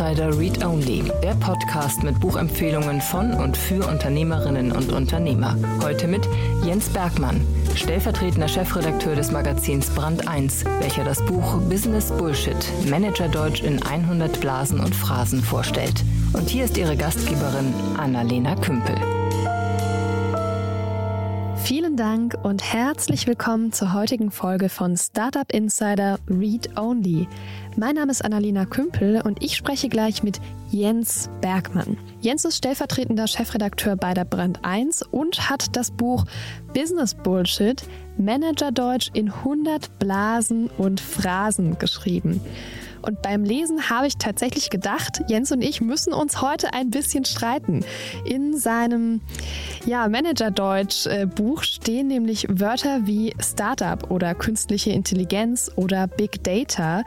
Insider Read Only, der Podcast mit Buchempfehlungen von und für Unternehmerinnen und Unternehmer. Heute mit Jens Bergmann, stellvertretender Chefredakteur des Magazins Brand 1, welcher das Buch Business Bullshit, Manager Deutsch in 100 Blasen und Phrasen vorstellt. Und hier ist Ihre Gastgeberin Annalena Kümpel. Vielen Dank und herzlich willkommen zur heutigen Folge von Startup Insider Read Only. Mein Name ist Annalena Kümpel und ich spreche gleich mit Jens Bergmann. Jens ist stellvertretender Chefredakteur bei der Brand 1 und hat das Buch Business Bullshit Manager Deutsch in 100 Blasen und Phrasen geschrieben. Und beim Lesen habe ich tatsächlich gedacht, Jens und ich müssen uns heute ein bisschen streiten. In seinem ja, Manager-Deutsch-Buch stehen nämlich Wörter wie Startup oder künstliche Intelligenz oder Big Data.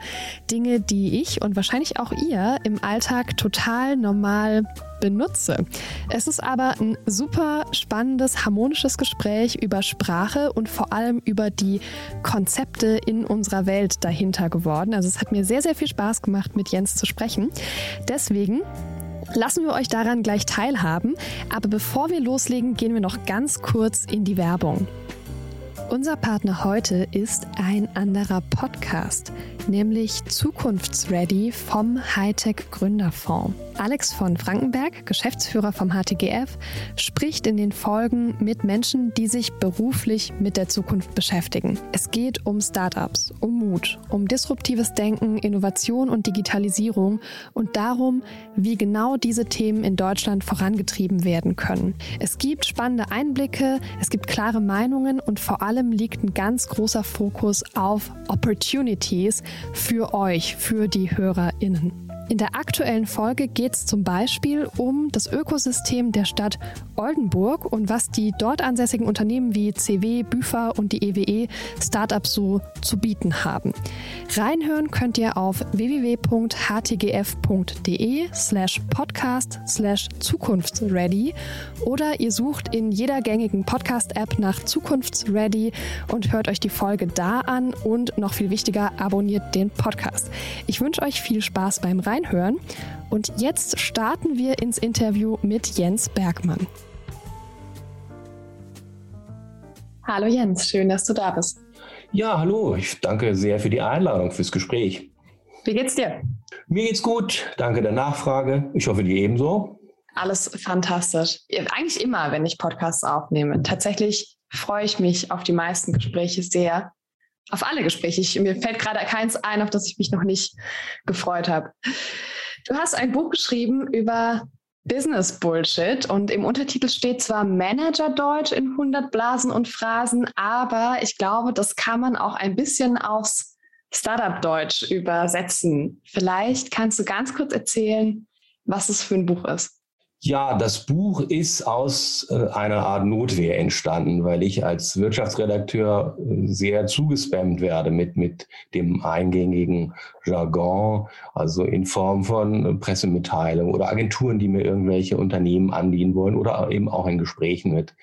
Dinge, die ich und wahrscheinlich auch ihr im Alltag total normal benutze. Es ist aber ein super spannendes, harmonisches Gespräch über Sprache und vor allem über die Konzepte in unserer Welt dahinter geworden. Also es hat mir sehr, sehr viel Spaß gemacht, mit Jens zu sprechen. Deswegen lassen wir euch daran gleich teilhaben. Aber bevor wir loslegen, gehen wir noch ganz kurz in die Werbung. Unser Partner heute ist ein anderer Podcast, nämlich Zukunftsready vom Hightech Gründerfonds. Alex von Frankenberg, Geschäftsführer vom HTGF, spricht in den Folgen mit Menschen, die sich beruflich mit der Zukunft beschäftigen. Es geht um Startups, um Mut, um disruptives Denken, Innovation und Digitalisierung und darum, wie genau diese Themen in Deutschland vorangetrieben werden können. Es gibt spannende Einblicke, es gibt klare Meinungen und vor allem liegt ein ganz großer Fokus auf Opportunities für euch, für die HörerInnen. In der aktuellen Folge geht es zum Beispiel um das Ökosystem der Stadt Oldenburg und was die dort ansässigen Unternehmen wie CW, Büfer und die EWE Startups so zu bieten haben. Reinhören könnt ihr auf www.htgf.de slash podcast slash zukunftsready oder ihr sucht in jeder gängigen Podcast-App nach Zukunftsready und hört euch die Folge da an und noch viel wichtiger, abonniert den Podcast. Ich wünsche euch viel Spaß beim Rein reinhören. Und jetzt starten wir ins Interview mit Jens Bergmann. Hallo Jens, schön, dass du da bist. Ja, hallo, ich danke sehr für die Einladung, fürs Gespräch. Wie geht's dir? Mir geht's gut, danke der Nachfrage. Ich hoffe, dir ebenso. Alles fantastisch. Eigentlich immer, wenn ich Podcasts aufnehme. Tatsächlich freue ich mich auf die meisten Gespräche sehr auf alle Gespräche. Ich, mir fällt gerade keins ein, auf das ich mich noch nicht gefreut habe. Du hast ein Buch geschrieben über Business Bullshit und im Untertitel steht zwar Manager Deutsch in 100 Blasen und Phrasen, aber ich glaube, das kann man auch ein bisschen aufs Startup Deutsch übersetzen. Vielleicht kannst du ganz kurz erzählen, was es für ein Buch ist. Ja, das Buch ist aus äh, einer Art Notwehr entstanden, weil ich als Wirtschaftsredakteur äh, sehr zugespammt werde mit, mit dem eingängigen Jargon, also in Form von Pressemitteilungen oder Agenturen, die mir irgendwelche Unternehmen andienen wollen oder eben auch in Gesprächen mit,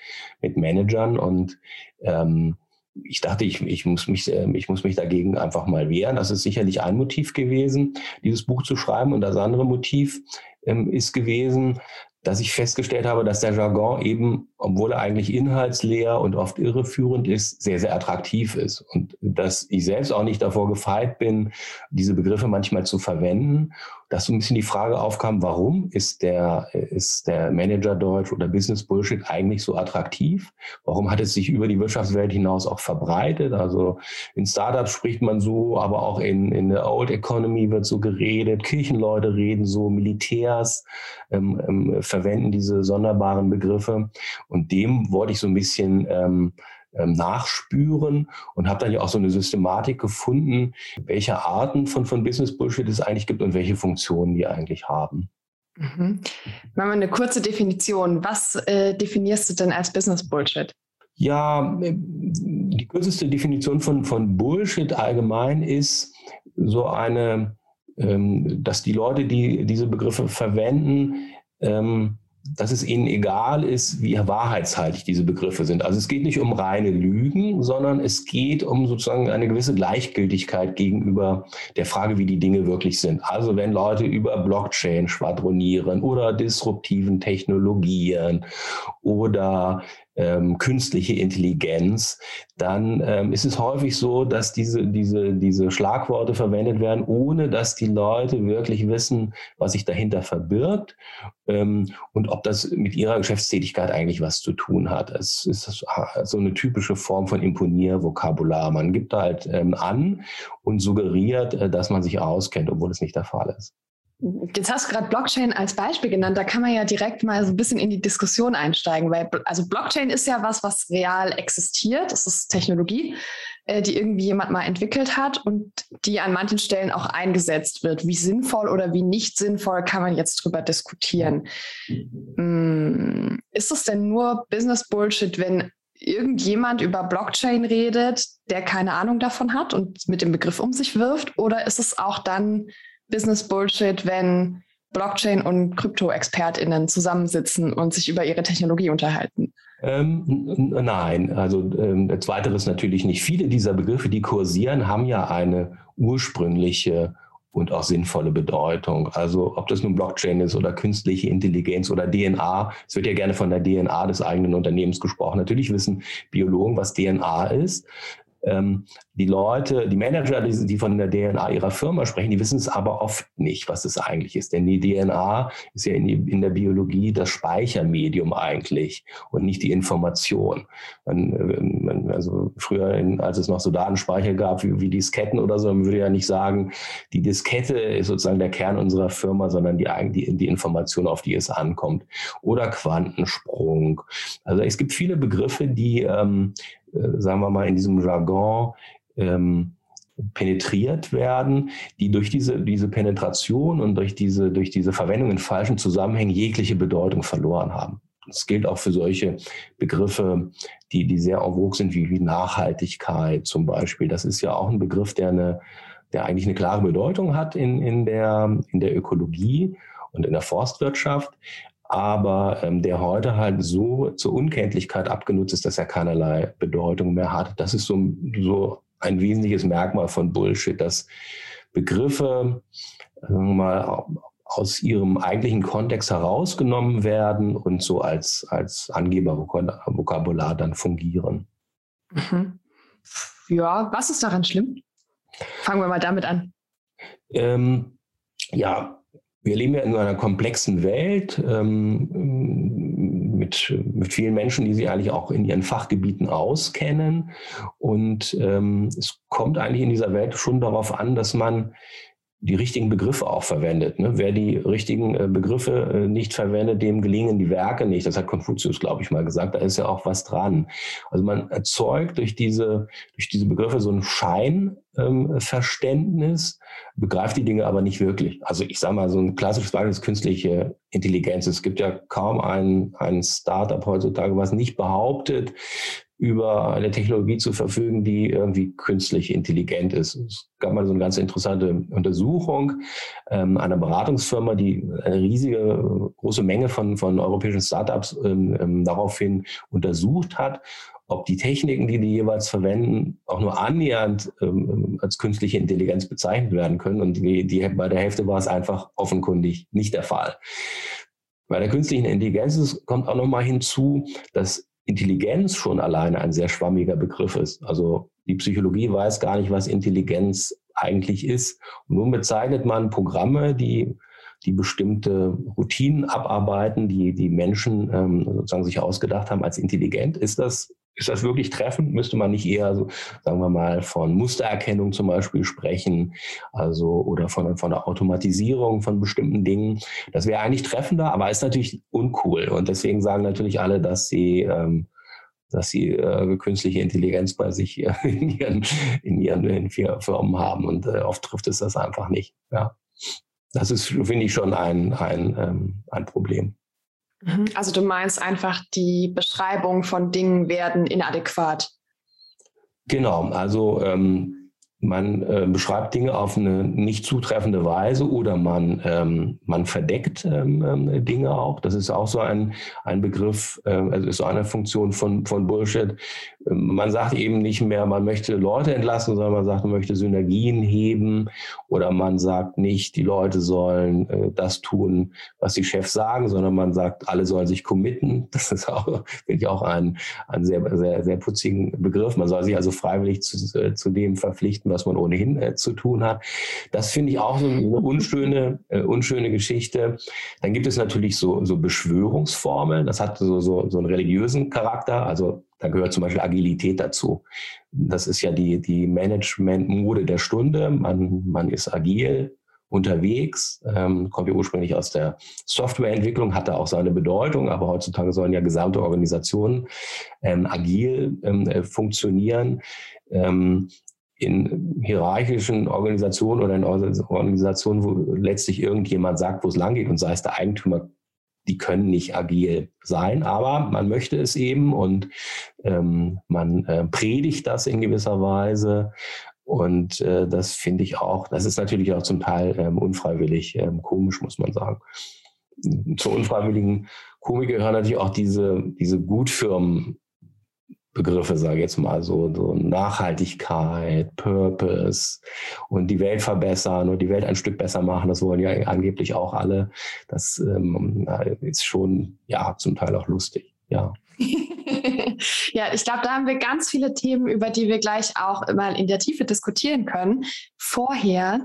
mit Managern. Und ähm, ich dachte, ich, ich, muss mich, äh, ich muss mich dagegen einfach mal wehren. Das ist sicherlich ein Motiv gewesen, dieses Buch zu schreiben. Und das andere Motiv ähm, ist gewesen, dass ich festgestellt habe, dass der Jargon eben, obwohl er eigentlich inhaltsleer und oft irreführend ist, sehr, sehr attraktiv ist. Und dass ich selbst auch nicht davor gefeit bin, diese Begriffe manchmal zu verwenden dass so ein bisschen die Frage aufkam, warum ist der, ist der Manager Deutsch oder Business Bullshit eigentlich so attraktiv? Warum hat es sich über die Wirtschaftswelt hinaus auch verbreitet? Also in Startups spricht man so, aber auch in, in der Old Economy wird so geredet, Kirchenleute reden so, Militärs ähm, ähm, verwenden diese sonderbaren Begriffe. Und dem wollte ich so ein bisschen ähm, ähm, nachspüren und habe dann ja auch so eine Systematik gefunden, welche Arten von, von Business Bullshit es eigentlich gibt und welche Funktionen die eigentlich haben. Mhm. Machen wir eine kurze Definition. Was äh, definierst du denn als Business Bullshit? Ja, die kürzeste Definition von, von Bullshit allgemein ist so eine, ähm, dass die Leute, die diese Begriffe verwenden, ähm, dass es ihnen egal ist, wie wahrheitshaltig diese Begriffe sind. Also es geht nicht um reine Lügen, sondern es geht um sozusagen eine gewisse Gleichgültigkeit gegenüber der Frage, wie die Dinge wirklich sind. Also wenn Leute über Blockchain schwadronieren oder disruptiven Technologien oder ähm, künstliche Intelligenz, dann ähm, ist es häufig so, dass diese, diese, diese Schlagworte verwendet werden, ohne dass die Leute wirklich wissen, was sich dahinter verbirgt ähm, und ob das mit ihrer Geschäftstätigkeit eigentlich was zu tun hat. Es ist so eine typische Form von Imponiervokabular. Man gibt halt ähm, an und suggeriert, äh, dass man sich auskennt, obwohl es nicht der Fall ist. Jetzt hast du gerade Blockchain als Beispiel genannt. Da kann man ja direkt mal so ein bisschen in die Diskussion einsteigen, weil also Blockchain ist ja was, was real existiert. Das ist Technologie, äh, die irgendwie jemand mal entwickelt hat und die an manchen Stellen auch eingesetzt wird. Wie sinnvoll oder wie nicht sinnvoll kann man jetzt drüber diskutieren. Hm, ist es denn nur Business Bullshit, wenn irgendjemand über Blockchain redet, der keine Ahnung davon hat und mit dem Begriff um sich wirft? Oder ist es auch dann Business Bullshit, wenn Blockchain- und Krypto-ExpertInnen zusammensitzen und sich über ihre Technologie unterhalten? Ähm, nein, also ähm, zweiteres natürlich nicht. Viele dieser Begriffe, die kursieren, haben ja eine ursprüngliche und auch sinnvolle Bedeutung. Also ob das nun Blockchain ist oder künstliche Intelligenz oder DNA. Es wird ja gerne von der DNA des eigenen Unternehmens gesprochen. Natürlich wissen Biologen, was DNA ist ähm, die Leute, die Manager, die, die, von der DNA ihrer Firma sprechen, die wissen es aber oft nicht, was es eigentlich ist. Denn die DNA ist ja in, die, in der Biologie das Speichermedium eigentlich und nicht die Information. Man, also früher, in, als es noch so Datenspeicher gab wie, wie Disketten oder so, man würde ja nicht sagen, die Diskette ist sozusagen der Kern unserer Firma, sondern die, die, die Information, auf die es ankommt. Oder Quantensprung. Also es gibt viele Begriffe, die ähm, äh, sagen wir mal, in diesem Jargon ähm, penetriert werden, die durch diese, diese Penetration und durch diese, durch diese Verwendung in falschen Zusammenhängen jegliche Bedeutung verloren haben. Das gilt auch für solche Begriffe, die, die sehr en vogue sind, wie, wie Nachhaltigkeit zum Beispiel. Das ist ja auch ein Begriff, der eine, der eigentlich eine klare Bedeutung hat in, in, der, in der Ökologie und in der Forstwirtschaft, aber ähm, der heute halt so zur Unkenntlichkeit abgenutzt ist, dass er keinerlei Bedeutung mehr hat. Das ist so, so ein wesentliches Merkmal von Bullshit, dass Begriffe mal, aus ihrem eigentlichen Kontext herausgenommen werden und so als, als Angebervokabular dann fungieren. Mhm. Ja, was ist daran schlimm? Fangen wir mal damit an. Ähm, ja, wir leben ja in einer komplexen Welt ähm, mit, mit vielen Menschen, die sich eigentlich auch in ihren Fachgebieten auskennen. Und ähm, es kommt eigentlich in dieser Welt schon darauf an, dass man die richtigen Begriffe auch verwendet. Ne? Wer die richtigen äh, Begriffe äh, nicht verwendet, dem gelingen die Werke nicht. Das hat Konfuzius, glaube ich, mal gesagt. Da ist ja auch was dran. Also man erzeugt durch diese, durch diese Begriffe so ein Scheinverständnis, ähm, begreift die Dinge aber nicht wirklich. Also ich sage mal, so ein klassisches Beispiel ist künstliche Intelligenz. Es gibt ja kaum ein, ein Startup heutzutage, was nicht behauptet, über eine Technologie zu verfügen, die irgendwie künstlich intelligent ist. Es gab mal so eine ganz interessante Untersuchung ähm, einer Beratungsfirma, die eine riesige, große Menge von, von europäischen Startups ähm, ähm, daraufhin untersucht hat, ob die Techniken, die die jeweils verwenden, auch nur annähernd ähm, als künstliche Intelligenz bezeichnet werden können. Und die, die, bei der Hälfte war es einfach offenkundig nicht der Fall. Bei der künstlichen Intelligenz kommt auch nochmal hinzu, dass Intelligenz schon alleine ein sehr schwammiger Begriff ist. Also die Psychologie weiß gar nicht, was Intelligenz eigentlich ist. Und nun bezeichnet man Programme, die, die bestimmte Routinen abarbeiten, die die Menschen ähm, sozusagen sich ausgedacht haben als intelligent. Ist das ist das wirklich treffend? Müsste man nicht eher, so, sagen wir mal, von Mustererkennung zum Beispiel sprechen, also oder von, von der Automatisierung von bestimmten Dingen? Das wäre eigentlich treffender, aber ist natürlich uncool. Und deswegen sagen natürlich alle, dass sie ähm, dass sie äh, künstliche Intelligenz bei sich äh, in ihren, in ihren in Firmen haben. Und äh, oft trifft es das einfach nicht. Ja. Das ist, finde ich, schon ein, ein, ähm, ein Problem. Mhm. Also du meinst einfach, die Beschreibung von Dingen werden inadäquat. Genau, also ähm, man äh, beschreibt Dinge auf eine nicht zutreffende Weise oder man, ähm, man verdeckt ähm, ähm Dinge auch. Das ist auch so ein, ein Begriff, äh, also ist so eine Funktion von, von Bullshit. Man sagt eben nicht mehr, man möchte Leute entlassen, sondern man sagt, man möchte Synergien heben oder man sagt nicht, die Leute sollen äh, das tun, was die Chefs sagen, sondern man sagt, alle sollen sich committen. Das ist auch, finde ich, auch ein, ein sehr, sehr, sehr putzigen Begriff. Man soll sich also freiwillig zu, äh, zu dem verpflichten, was man ohnehin äh, zu tun hat. Das finde ich auch so eine unschöne, äh, unschöne Geschichte. Dann gibt es natürlich so, so Beschwörungsformeln. Das hat so, so, so einen religiösen Charakter. Also da gehört zum Beispiel Agilität dazu. Das ist ja die, die Management-Mode der Stunde. Man, man ist agil, unterwegs, ähm, kommt ja ursprünglich aus der Softwareentwicklung, hatte auch seine Bedeutung, aber heutzutage sollen ja gesamte Organisationen ähm, agil ähm, äh, funktionieren. Ähm, in hierarchischen Organisationen oder in Organisationen, wo letztlich irgendjemand sagt, wo es lang geht und sei es der Eigentümer, die können nicht agil sein, aber man möchte es eben und ähm, man äh, predigt das in gewisser Weise. Und äh, das finde ich auch, das ist natürlich auch zum Teil ähm, unfreiwillig ähm, komisch, muss man sagen. Zur unfreiwilligen Komik gehören natürlich auch diese, diese Gutfirmen, Begriffe, sage ich jetzt mal, so, so Nachhaltigkeit, Purpose und die Welt verbessern und die Welt ein Stück besser machen. Das wollen ja angeblich auch alle. Das ähm, ist schon, ja, zum Teil auch lustig, ja. ja, ich glaube, da haben wir ganz viele Themen, über die wir gleich auch mal in der Tiefe diskutieren können. Vorher,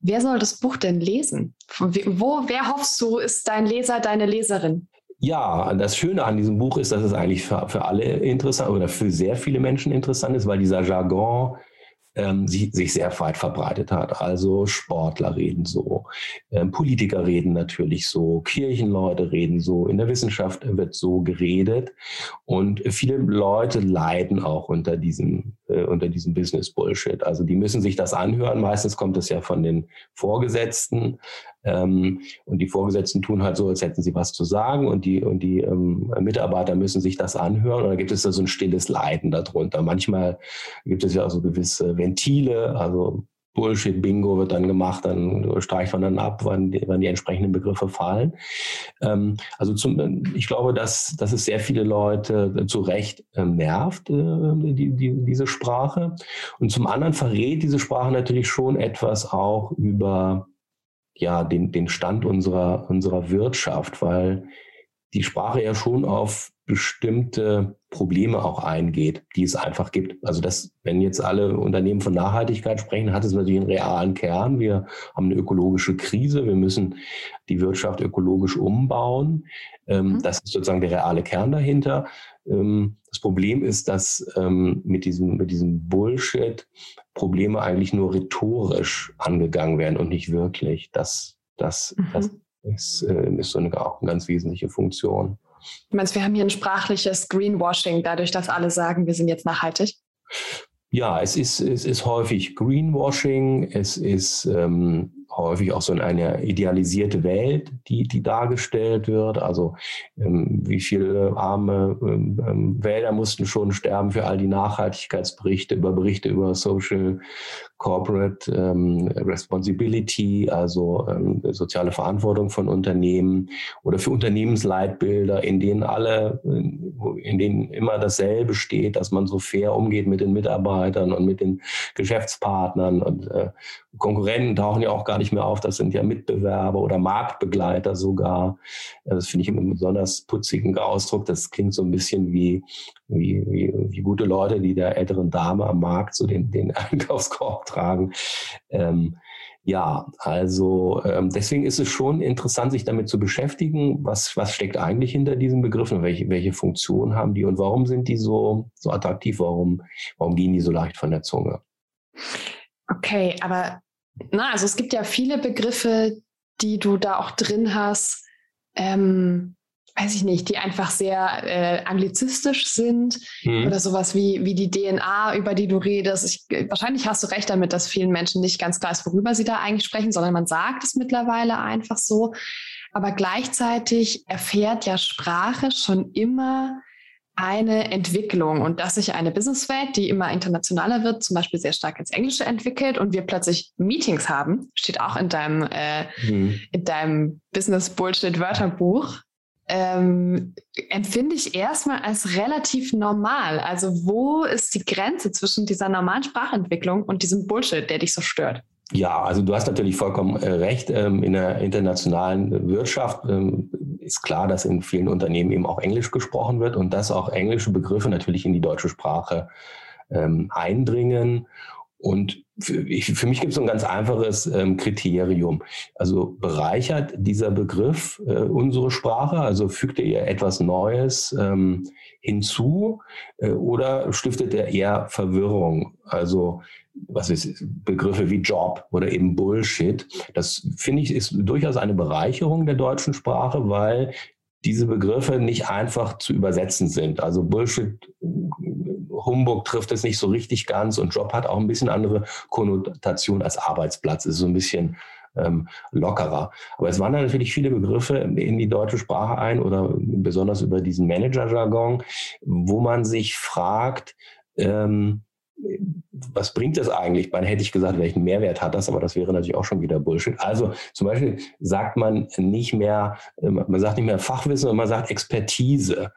wer soll das Buch denn lesen? Wo, wer hoffst du, ist dein Leser, deine Leserin? Ja, das Schöne an diesem Buch ist, dass es eigentlich für, für alle interessant oder für sehr viele Menschen interessant ist, weil dieser Jargon ähm, sich, sich sehr weit verbreitet hat. Also Sportler reden so, ähm, Politiker reden natürlich so, Kirchenleute reden so, in der Wissenschaft wird so geredet und viele Leute leiden auch unter diesem, äh, unter diesem Business Bullshit. Also die müssen sich das anhören. Meistens kommt es ja von den Vorgesetzten. Ähm, und die Vorgesetzten tun halt so, als hätten sie was zu sagen und die, und die ähm, Mitarbeiter müssen sich das anhören. Und dann gibt es da so ein stilles Leiden darunter. Manchmal gibt es ja auch so gewisse Ventile, also Bullshit-Bingo wird dann gemacht, dann streicht man dann ab, wann die, wann die entsprechenden Begriffe fallen. Ähm, also zum, ich glaube, dass, dass es sehr viele Leute zu Recht ähm, nervt, äh, die, die, diese Sprache. Und zum anderen verrät diese Sprache natürlich schon etwas auch über ja, den, den Stand unserer, unserer Wirtschaft, weil die Sprache ja schon auf bestimmte Probleme auch eingeht, die es einfach gibt. Also das, wenn jetzt alle Unternehmen von Nachhaltigkeit sprechen, hat es natürlich einen realen Kern. Wir haben eine ökologische Krise. Wir müssen die Wirtschaft ökologisch umbauen. Ähm, mhm. Das ist sozusagen der reale Kern dahinter. Ähm, das Problem ist, dass ähm, mit diesem, mit diesem Bullshit Probleme eigentlich nur rhetorisch angegangen werden und nicht wirklich. Das, das, mhm. das ist, äh, ist so eine, auch eine ganz wesentliche Funktion. Du meinst, wir haben hier ein sprachliches Greenwashing, dadurch, dass alle sagen, wir sind jetzt nachhaltig? Ja, es ist, es ist häufig Greenwashing, es ist ähm, häufig auch so in eine idealisierte Welt, die, die dargestellt wird. Also ähm, wie viele arme ähm, ähm, Wälder mussten schon sterben für all die Nachhaltigkeitsberichte, über Berichte über Social Corporate ähm, Responsibility, also ähm, soziale Verantwortung von Unternehmen oder für Unternehmensleitbilder, in denen alle, in denen immer dasselbe steht, dass man so fair umgeht mit den Mitarbeitern und mit den Geschäftspartnern und äh, Konkurrenten tauchen ja auch gar nicht mehr auf, das sind ja Mitbewerber oder Marktbegleiter sogar. Das finde ich einen besonders putzigen Ausdruck. Das klingt so ein bisschen wie, wie, wie, wie gute Leute, die der älteren Dame am Markt so den, den Einkaufskorb tragen. Ähm, ja, also ähm, deswegen ist es schon interessant, sich damit zu beschäftigen, was, was steckt eigentlich hinter diesen Begriffen, welche, welche Funktion haben die und warum sind die so, so attraktiv, warum, warum gehen die so leicht von der Zunge? Okay, aber na, also es gibt ja viele Begriffe, die du da auch drin hast, ähm, weiß ich nicht, die einfach sehr äh, anglizistisch sind mhm. oder sowas wie, wie die DNA, über die du redest. Ich, wahrscheinlich hast du recht damit, dass vielen Menschen nicht ganz klar ist, worüber sie da eigentlich sprechen, sondern man sagt es mittlerweile einfach so. Aber gleichzeitig erfährt ja Sprache schon immer eine Entwicklung und dass sich eine Businesswelt, die immer internationaler wird, zum Beispiel sehr stark ins Englische entwickelt und wir plötzlich Meetings haben, steht auch in deinem, äh, mhm. in deinem Business Bullshit Wörterbuch, ähm, empfinde ich erstmal als relativ normal. Also wo ist die Grenze zwischen dieser normalen Sprachentwicklung und diesem Bullshit, der dich so stört? Ja, also du hast natürlich vollkommen äh, recht. Ähm, in der internationalen Wirtschaft ähm, ist klar, dass in vielen Unternehmen eben auch Englisch gesprochen wird und dass auch englische Begriffe natürlich in die deutsche Sprache ähm, eindringen. Und für, ich, für mich gibt es ein ganz einfaches Kriterium. Also bereichert dieser Begriff äh, unsere Sprache, also fügt er ihr etwas Neues hinzu äh, oder stiftet er eher Verwirrung? Also was ist Begriffe wie Job oder eben Bullshit. Das finde ich ist durchaus eine Bereicherung der deutschen Sprache, weil diese Begriffe nicht einfach zu übersetzen sind. Also Bullshit, Humbug trifft es nicht so richtig ganz und Job hat auch ein bisschen andere Konnotation als Arbeitsplatz. Ist so ein bisschen ähm, lockerer. Aber es wandern natürlich viele Begriffe in die deutsche Sprache ein oder besonders über diesen Manager-Jargon, wo man sich fragt, ähm, was bringt das eigentlich? Man hätte ich gesagt, welchen Mehrwert hat das, aber das wäre natürlich auch schon wieder Bullshit. Also zum Beispiel sagt man nicht mehr, man sagt nicht mehr Fachwissen, sondern man sagt Expertise.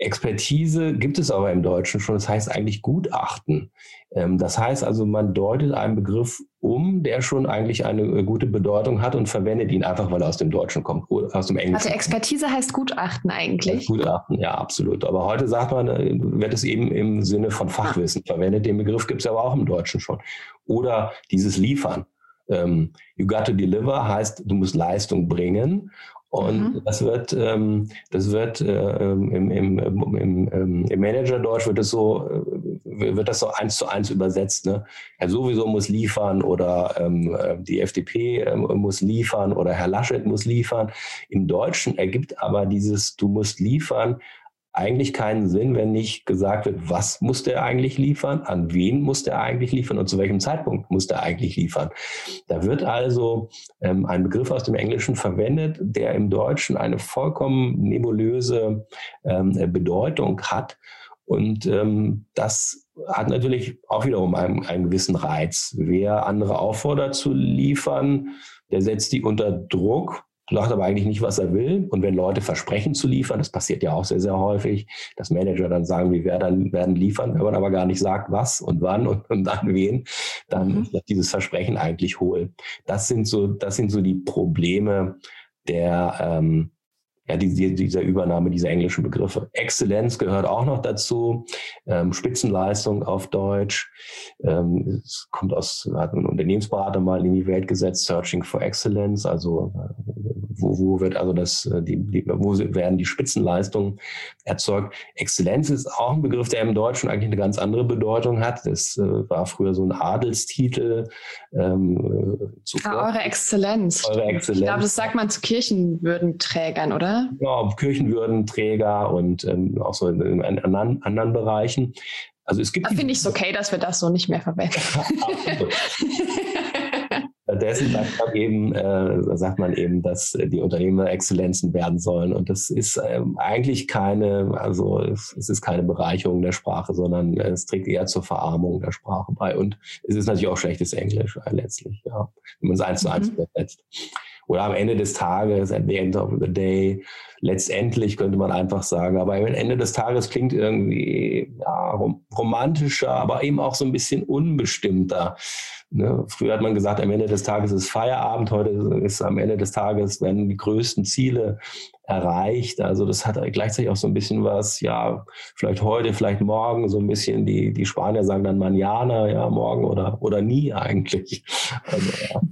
Expertise gibt es aber im Deutschen schon, das heißt eigentlich Gutachten. Ähm, das heißt also, man deutet einen Begriff um, der schon eigentlich eine äh, gute Bedeutung hat und verwendet ihn einfach, weil er aus dem Deutschen kommt, aus dem Englischen. Also Expertise heißt Gutachten eigentlich? Gutachten, ja, absolut. Aber heute sagt man, äh, wird es eben im Sinne von Fachwissen verwendet. Den Begriff gibt es aber auch im Deutschen schon. Oder dieses Liefern. Ähm, you got to deliver heißt, du musst Leistung bringen. Und mhm. das wird, ähm, das wird äh, im, im, im, im, im Manager-Deutsch wird das so, äh, wird das so eins zu eins übersetzt. Ne? Er sowieso muss liefern oder ähm, äh, die FDP äh, muss liefern oder Herr Laschet muss liefern. Im Deutschen ergibt aber dieses Du musst liefern eigentlich keinen Sinn, wenn nicht gesagt wird, was muss der eigentlich liefern, an wen muss der eigentlich liefern und zu welchem Zeitpunkt muss der eigentlich liefern. Da wird also ähm, ein Begriff aus dem Englischen verwendet, der im Deutschen eine vollkommen nebulöse ähm, Bedeutung hat. Und ähm, das hat natürlich auch wiederum einen, einen gewissen Reiz. Wer andere auffordert zu liefern, der setzt die unter Druck sagt aber eigentlich nicht, was er will. Und wenn Leute versprechen zu liefern, das passiert ja auch sehr, sehr häufig, dass Manager dann sagen, wir werden, werden liefern, wenn man aber gar nicht sagt, was und wann und, und an wen, dann mhm. ist dieses Versprechen eigentlich hohl. Das sind so, das sind so die Probleme der, ähm, ja, die, dieser Übernahme dieser englischen Begriffe. Exzellenz gehört auch noch dazu, ähm, Spitzenleistung auf Deutsch. Ähm, es kommt aus, hat ein Unternehmensberater mal in die Welt gesetzt, Searching for Excellence, also äh, wo, wo wird also das, äh, die, die, wo werden die Spitzenleistungen erzeugt. Exzellenz ist auch ein Begriff, der im Deutschen eigentlich eine ganz andere Bedeutung hat. Das äh, war früher so ein Adelstitel. Ähm, zuvor. Ah, eure Exzellenz. Eure Exzellenz. Ich glaube, das sagt man zu Kirchenwürdenträgern, oder? Ja, Kirchenwürdenträger und ähm, auch so in, in, in anderen, anderen Bereichen. Also es gibt. Da finde ich es okay, dass wir das so nicht mehr verwenden. Stattdessen sagt man eben, äh, sagt man eben, dass die Unternehmer Exzellenzen werden sollen. Und das ist ähm, eigentlich keine, also es, es, ist keine Bereicherung der Sprache, sondern es trägt eher zur Verarmung der Sprache bei. Und es ist natürlich auch schlechtes Englisch äh, letztlich, ja, wenn man es eins zu eins mhm. übersetzt. Oder am Ende des Tages, at the end of the day, letztendlich könnte man einfach sagen, aber am Ende des Tages klingt irgendwie ja, romantischer, aber eben auch so ein bisschen unbestimmter. Ne? Früher hat man gesagt, am Ende des Tages ist Feierabend, heute ist am Ende des Tages werden die größten Ziele erreicht. Also das hat gleichzeitig auch so ein bisschen was, ja, vielleicht heute, vielleicht morgen, so ein bisschen, die, die Spanier sagen dann Manjana, ja, morgen oder, oder nie eigentlich. Also, ja.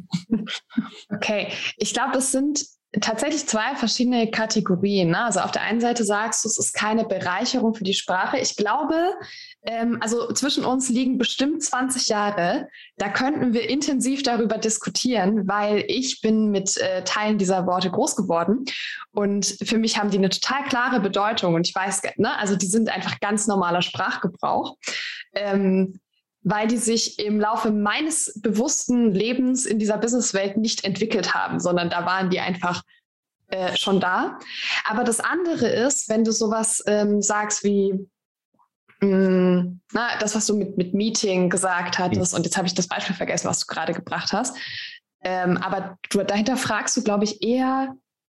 Okay, ich glaube, das sind tatsächlich zwei verschiedene Kategorien. Ne? Also auf der einen Seite sagst du, es ist keine Bereicherung für die Sprache. Ich glaube, ähm, also zwischen uns liegen bestimmt 20 Jahre. Da könnten wir intensiv darüber diskutieren, weil ich bin mit äh, Teilen dieser Worte groß geworden und für mich haben die eine total klare Bedeutung und ich weiß, ne, also die sind einfach ganz normaler Sprachgebrauch. Ähm, weil die sich im Laufe meines bewussten Lebens in dieser Businesswelt nicht entwickelt haben, sondern da waren die einfach äh, schon da. Aber das andere ist, wenn du sowas ähm, sagst wie, mh, mm, na, das, was du mit, mit Meeting gesagt hattest, und jetzt habe ich das Beispiel vergessen, was du gerade gebracht hast. Ähm, aber du, dahinter fragst du, glaube ich, eher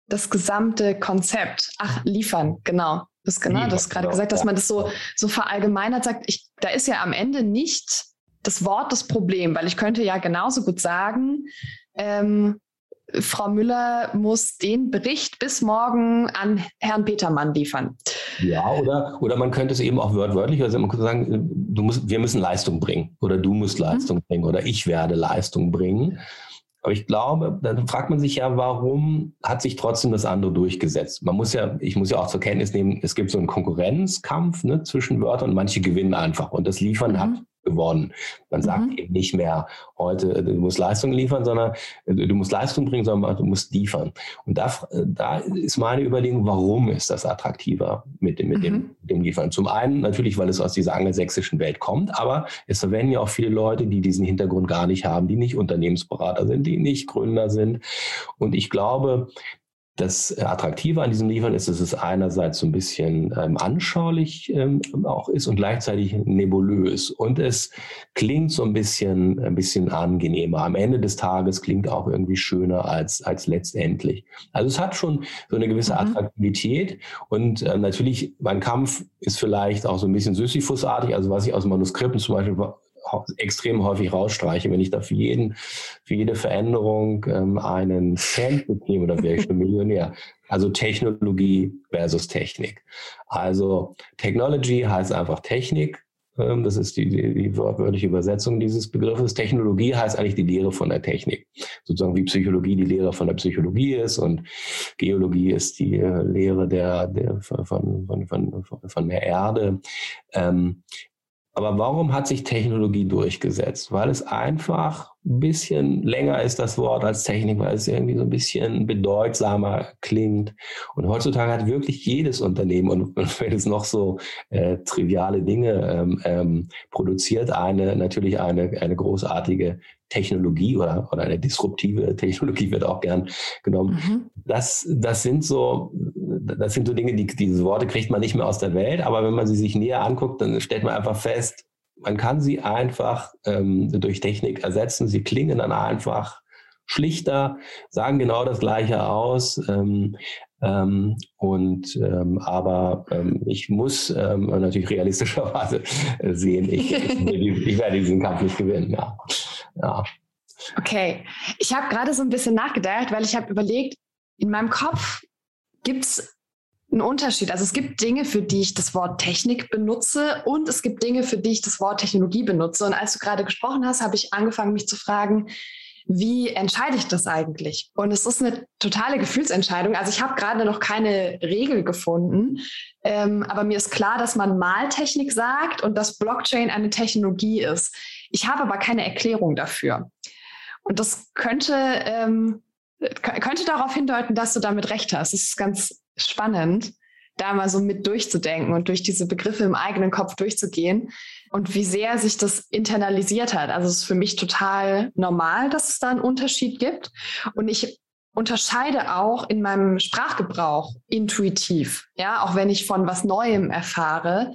das gesamte Konzept. Ach, liefern, genau. Das, genau, du hast gerade genau, gesagt, dass man das so, so verallgemeinert sagt. Ich, da ist ja am Ende nicht das Wort das Problem, weil ich könnte ja genauso gut sagen, ähm, Frau Müller muss den Bericht bis morgen an Herrn Petermann liefern. Ja, oder, oder man könnte es eben auch wörtlich, also man könnte sagen, du musst, wir müssen Leistung bringen oder du musst mhm. Leistung mhm. bringen oder ich werde Leistung bringen. Aber ich glaube, dann fragt man sich ja, warum hat sich trotzdem das andere durchgesetzt? Man muss ja, ich muss ja auch zur Kenntnis nehmen, es gibt so einen Konkurrenzkampf ne, zwischen Wörtern und manche gewinnen einfach. Und das Liefern mhm. hat geworden. Man sagt mhm. eben nicht mehr heute, äh, du musst Leistung liefern, sondern äh, du musst Leistung bringen, sondern du musst liefern. Und da, da ist meine Überlegung, warum ist das attraktiver mit dem, mit, mhm. dem, dem Liefern? Zum einen natürlich, weil es aus dieser angelsächsischen Welt kommt, aber es verwenden ja auch viele Leute, die diesen Hintergrund gar nicht haben, die nicht Unternehmensberater sind, die nicht Gründer sind. Und ich glaube, das Attraktive an diesem Liefern ist, dass es einerseits so ein bisschen ähm, anschaulich ähm, auch ist und gleichzeitig nebulös. Und es klingt so ein bisschen, ein bisschen angenehmer. Am Ende des Tages klingt auch irgendwie schöner als, als letztendlich. Also es hat schon so eine gewisse mhm. Attraktivität. Und äh, natürlich, mein Kampf ist vielleicht auch so ein bisschen Sisyphusartig. Also was ich aus Manuskripten zum Beispiel extrem häufig rausstreiche. Wenn ich da für, jeden, für jede Veränderung ähm, einen Cent bekäme, dann wäre ich schon Millionär. Also Technologie versus Technik. Also Technology heißt einfach Technik. Ähm, das ist die, die, die wortwörtliche Übersetzung dieses Begriffes. Technologie heißt eigentlich die Lehre von der Technik. Sozusagen wie Psychologie die Lehre von der Psychologie ist und Geologie ist die äh, Lehre der, der, von, von, von, von der Erde. Ähm, aber warum hat sich Technologie durchgesetzt? Weil es einfach ein bisschen länger ist, das Wort als Technik, weil es irgendwie so ein bisschen bedeutsamer klingt. Und heutzutage hat wirklich jedes Unternehmen, und, wenn es noch so äh, triviale Dinge ähm, ähm, produziert, eine natürlich eine, eine großartige Technologie oder, oder eine disruptive Technologie wird auch gern genommen. Mhm. Das, das sind so, das sind so Dinge, die, diese Worte kriegt man nicht mehr aus der Welt, aber wenn man sie sich näher anguckt, dann stellt man einfach fest, man kann sie einfach ähm, durch Technik ersetzen. Sie klingen dann einfach schlichter, sagen genau das Gleiche aus. Ähm, ähm, und ähm, aber ähm, ich muss ähm, natürlich realistischerweise sehen, ich, ich, ich, werde diesen Kampf nicht gewinnen. Ja. ja. Okay, ich habe gerade so ein bisschen nachgedacht, weil ich habe überlegt, in meinem Kopf gibt es einen Unterschied. Also es gibt Dinge, für die ich das Wort Technik benutze und es gibt Dinge, für die ich das Wort Technologie benutze. Und als du gerade gesprochen hast, habe ich angefangen, mich zu fragen, wie entscheide ich das eigentlich? Und es ist eine totale Gefühlsentscheidung. Also ich habe gerade noch keine Regel gefunden, ähm, aber mir ist klar, dass man Maltechnik sagt und dass Blockchain eine Technologie ist. Ich habe aber keine Erklärung dafür. Und das könnte, ähm, könnte darauf hindeuten, dass du damit recht hast. Das ist ganz spannend, da mal so mit durchzudenken und durch diese Begriffe im eigenen Kopf durchzugehen und wie sehr sich das internalisiert hat. Also es ist für mich total normal, dass es da einen Unterschied gibt. Und ich unterscheide auch in meinem Sprachgebrauch intuitiv, ja, auch wenn ich von was Neuem erfahre.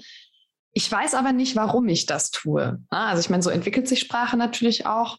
Ich weiß aber nicht, warum ich das tue. Also ich meine, so entwickelt sich Sprache natürlich auch.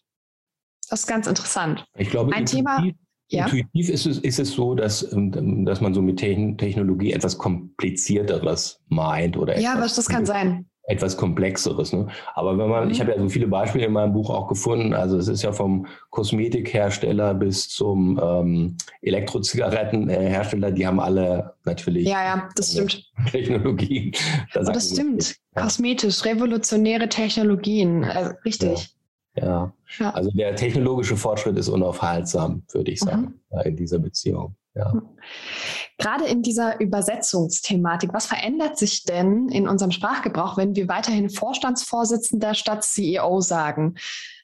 Das ist ganz interessant. Ich glaube, ein Thema. Ja. Intuitiv ist es, ist es so, dass, ähm, dass man so mit Technologie etwas Komplizierteres meint oder Ja, was das kann sein. Etwas Komplexeres. Ne? Aber wenn man, mhm. ich habe ja so viele Beispiele in meinem Buch auch gefunden, also es ist ja vom Kosmetikhersteller bis zum ähm, Elektrozigarettenhersteller, die haben alle natürlich ja, ja, das stimmt. Technologien. Das, oh, das stimmt. Kosmetisch, revolutionäre Technologien, also, richtig. Ja. Ja. ja. Also der technologische Fortschritt ist unaufhaltsam, würde ich sagen, mhm. in dieser Beziehung. Ja. Mhm. Gerade in dieser Übersetzungsthematik, was verändert sich denn in unserem Sprachgebrauch, wenn wir weiterhin Vorstandsvorsitzender statt CEO sagen?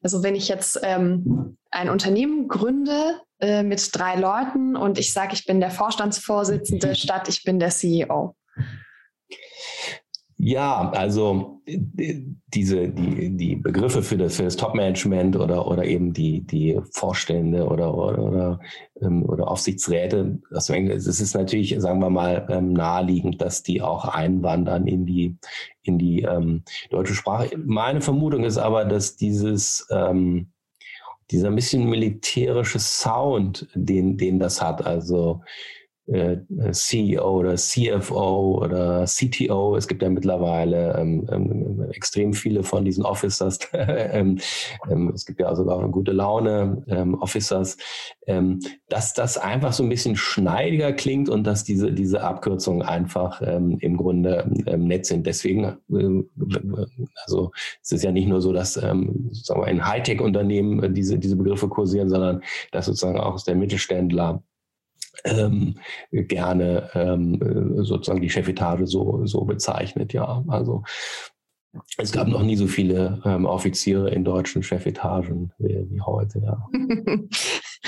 Also wenn ich jetzt ähm, ein Unternehmen gründe äh, mit drei Leuten und ich sage, ich bin der Vorstandsvorsitzende statt ich bin der CEO. Ja, also diese, die, die Begriffe für das, für das Top-Management oder, oder eben die, die Vorstände oder, oder, oder, ähm, oder Aufsichtsräte, das ist natürlich, sagen wir mal, ähm, naheliegend, dass die auch einwandern in die, in die ähm, deutsche Sprache. Meine Vermutung ist aber, dass dieses, ähm, dieser ein bisschen militärische Sound, den, den das hat, also äh, CEO oder CFO oder CTO. Es gibt ja mittlerweile ähm, ähm, extrem viele von diesen Officers. ähm, ähm, es gibt ja sogar gute Laune ähm, Officers. Ähm, dass das einfach so ein bisschen schneidiger klingt und dass diese, diese Abkürzungen einfach im Grunde nett sind. Deswegen, äh, also es ist ja nicht nur so, dass wir, in Hightech-Unternehmen diese, diese Begriffe kursieren, sondern dass sozusagen auch der Mittelständler ähm, gerne ähm, sozusagen die Chefetage so, so bezeichnet. Ja, also es gab noch nie so viele ähm, Offiziere in deutschen Chefetagen wie, wie heute. Ja.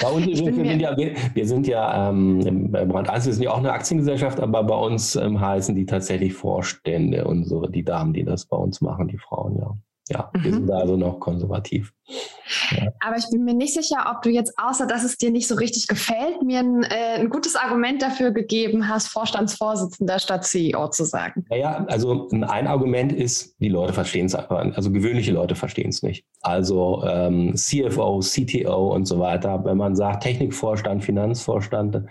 bei uns sind wir, sind ja, wir, wir sind ja ähm, Brand 1 wir sind ja auch eine Aktiengesellschaft, aber bei uns ähm, heißen die tatsächlich Vorstände und so die Damen, die das bei uns machen, die Frauen, ja. Ja, wir mhm. sind da also noch konservativ. Ja. Aber ich bin mir nicht sicher, ob du jetzt, außer dass es dir nicht so richtig gefällt, mir ein, äh, ein gutes Argument dafür gegeben hast, Vorstandsvorsitzender statt CEO zu sagen. Naja, also ein Argument ist, die Leute verstehen es einfach, also gewöhnliche Leute verstehen es nicht. Also ähm, CFO, CTO und so weiter. Wenn man sagt Technikvorstand, Finanzvorstand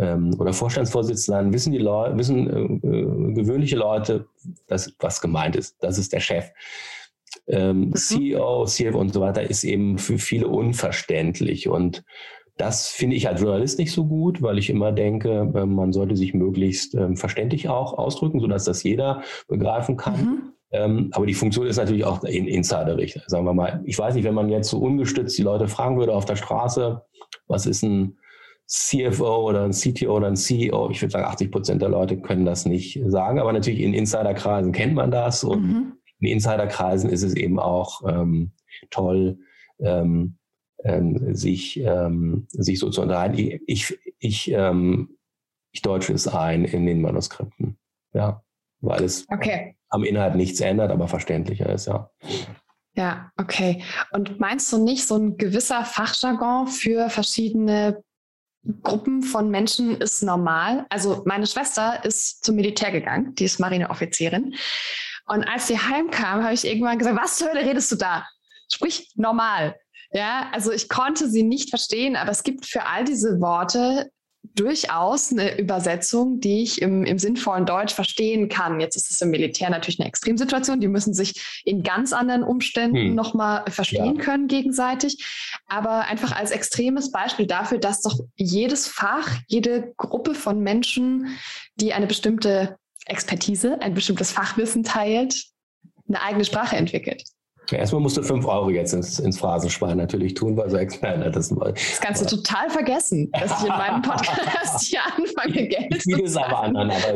ähm, oder Vorstandsvorsitzender, dann wissen die Leute, wissen äh, äh, gewöhnliche Leute, dass, was gemeint ist. Das ist der Chef ähm, mhm. CEO, CFO und so weiter ist eben für viele unverständlich. Und das finde ich als Journalist nicht so gut, weil ich immer denke, ähm, man sollte sich möglichst ähm, verständlich auch ausdrücken, sodass das jeder begreifen kann. Mhm. Ähm, aber die Funktion ist natürlich auch in insiderig. Sagen wir mal, ich weiß nicht, wenn man jetzt so ungestützt die Leute fragen würde auf der Straße, was ist ein CFO oder ein CTO oder ein CEO, ich würde sagen, 80 Prozent der Leute können das nicht sagen, aber natürlich in Insiderkreisen kennt man das und mhm in Insiderkreisen ist es eben auch ähm, toll, ähm, ähm, sich, ähm, sich so zu unterhalten. Ich, ich, ähm, ich deutsche es ein in den Manuskripten, ja, weil es okay. am Inhalt nichts ändert, aber verständlicher ist, ja. Ja, okay. Und meinst du nicht, so ein gewisser Fachjargon für verschiedene Gruppen von Menschen ist normal? Also meine Schwester ist zum Militär gegangen, die ist Marineoffizierin. Und als sie heimkam, habe ich irgendwann gesagt, was zur Hölle redest du da? Sprich normal. Ja, also ich konnte sie nicht verstehen, aber es gibt für all diese Worte durchaus eine Übersetzung, die ich im, im sinnvollen Deutsch verstehen kann. Jetzt ist es im Militär natürlich eine Extremsituation. Die müssen sich in ganz anderen Umständen hm. nochmal verstehen ja. können gegenseitig. Aber einfach als extremes Beispiel dafür, dass doch jedes Fach, jede Gruppe von Menschen, die eine bestimmte Expertise, ein bestimmtes Fachwissen teilt, eine eigene Sprache entwickelt. Ja, erstmal musst du fünf Euro jetzt ins, ins Phrasenschwein natürlich tun, weil so Experte das mal. Das kannst du total vergessen, dass ich in meinem Podcast hier anfange, Geld zu es aber anderen. Aber,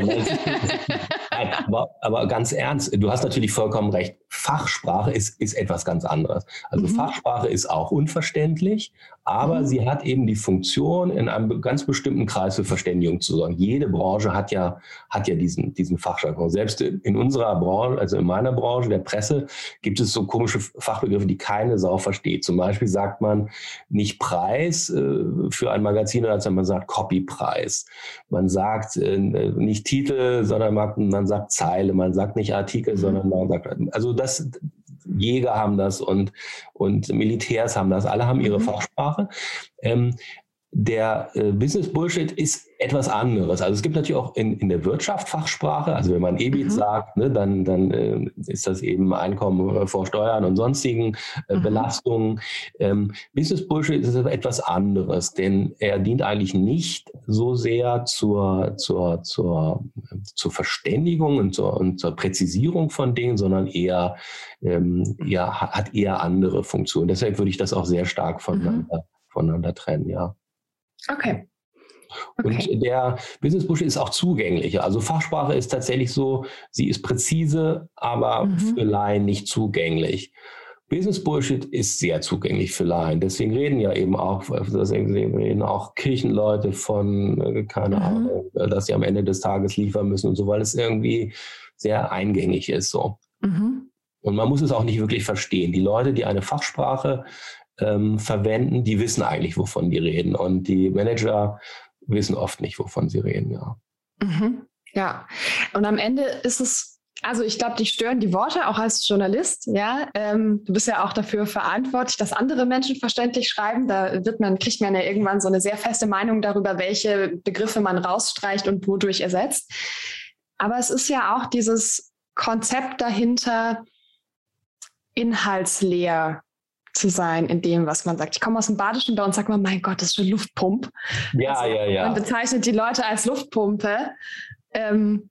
Nein, aber, aber, ganz ernst, du hast natürlich vollkommen recht. Fachsprache ist, ist etwas ganz anderes. Also mhm. Fachsprache ist auch unverständlich, aber mhm. sie hat eben die Funktion, in einem ganz bestimmten Kreis für Verständigung zu sorgen. Jede Branche hat ja, hat ja diesen, diesen Fachjargon. Selbst in unserer Branche, also in meiner Branche, der Presse, gibt es so komische Fachbegriffe, die keine Sau versteht. Zum Beispiel sagt man nicht Preis äh, für ein Magazin, sondern man sagt Copypreis. Man sagt äh, nicht Titel, sondern man, man sagt Zeile. Man sagt nicht Artikel, mhm. sondern man sagt, also das, Jäger haben das und, und Militärs haben das, alle haben ihre mhm. Fachsprache. Ähm, der äh, Business Bullshit ist etwas anderes. Also es gibt natürlich auch in, in der Wirtschaft Fachsprache. Also wenn man EBIT mhm. sagt, ne, dann, dann äh, ist das eben Einkommen vor Steuern und sonstigen äh, mhm. Belastungen. Ähm, Business Bullshit ist etwas anderes, denn er dient eigentlich nicht so sehr zur, zur, zur, zur Verständigung und zur, und zur Präzisierung von Dingen, sondern eher, ähm, eher hat eher andere Funktionen. Deshalb würde ich das auch sehr stark voneinander, mhm. voneinander trennen, ja. Okay. Okay. Und der Business Bullshit ist auch zugänglicher. Also Fachsprache ist tatsächlich so, sie ist präzise, aber mhm. für Laien nicht zugänglich. Business Bullshit ist sehr zugänglich für Laien. Deswegen reden ja eben auch, deswegen reden auch Kirchenleute von, äh, keine mhm. Ahnung, dass sie am Ende des Tages liefern müssen und so, weil es irgendwie sehr eingängig ist. So. Mhm. Und man muss es auch nicht wirklich verstehen. Die Leute, die eine Fachsprache ähm, verwenden, die wissen eigentlich, wovon die reden. Und die Manager wissen oft nicht, wovon sie reden, ja. Mhm. Ja, und am Ende ist es also ich glaube, dich stören die Worte auch als Journalist. Ja, ähm, du bist ja auch dafür verantwortlich, dass andere Menschen verständlich schreiben. Da wird man kriegt man ja irgendwann so eine sehr feste Meinung darüber, welche Begriffe man rausstreicht und wodurch ersetzt. Aber es ist ja auch dieses Konzept dahinter, inhaltsleer zu sein in dem, was man sagt. Ich komme aus dem Badischen, bei uns sagt man, mein Gott, das ist eine Luftpumpe. Ja, also, ja, ja. Man bezeichnet die Leute als Luftpumpe. Ähm,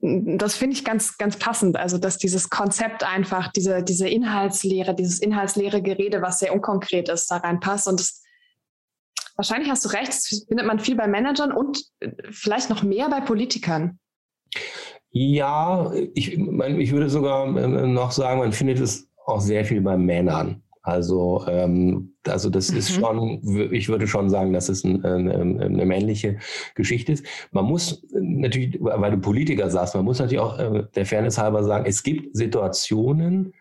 das finde ich ganz, ganz passend. Also, dass dieses Konzept einfach, diese, diese Inhaltslehre, dieses inhaltsleere Gerede, was sehr unkonkret ist, da reinpasst. Und das, wahrscheinlich hast du recht, das findet man viel bei Managern und äh, vielleicht noch mehr bei Politikern. Ja, ich, ich würde sogar ähm, noch sagen, man findet es auch sehr viel bei Männern. Also, ähm, also das mhm. ist schon, ich würde schon sagen, dass es ein, eine, eine, männliche Geschichte ist. Man muss natürlich, weil du Politiker sagst, man muss natürlich auch äh, der Fairness halber sagen, es gibt Situationen,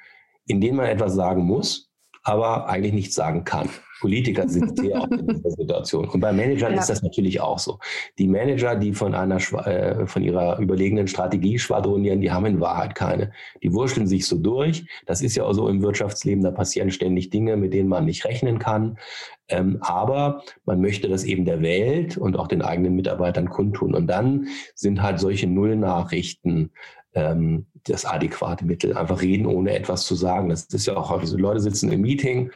in denen man etwas sagen muss, aber eigentlich nichts sagen kann. Politiker sind sehr oft in dieser Situation. Und bei Managern ja. ist das natürlich auch so. Die Manager, die von einer äh, von ihrer überlegenen Strategie schwadronieren, die haben in Wahrheit keine. Die wurschteln sich so durch. Das ist ja auch so im Wirtschaftsleben, da passieren ständig Dinge, mit denen man nicht rechnen kann. Ähm, aber man möchte das eben der Welt und auch den eigenen Mitarbeitern kundtun. Und dann sind halt solche Nullnachrichten ähm, das adäquate Mittel. Einfach reden, ohne etwas zu sagen. Das ist ja auch häufig so. Leute sitzen im Meeting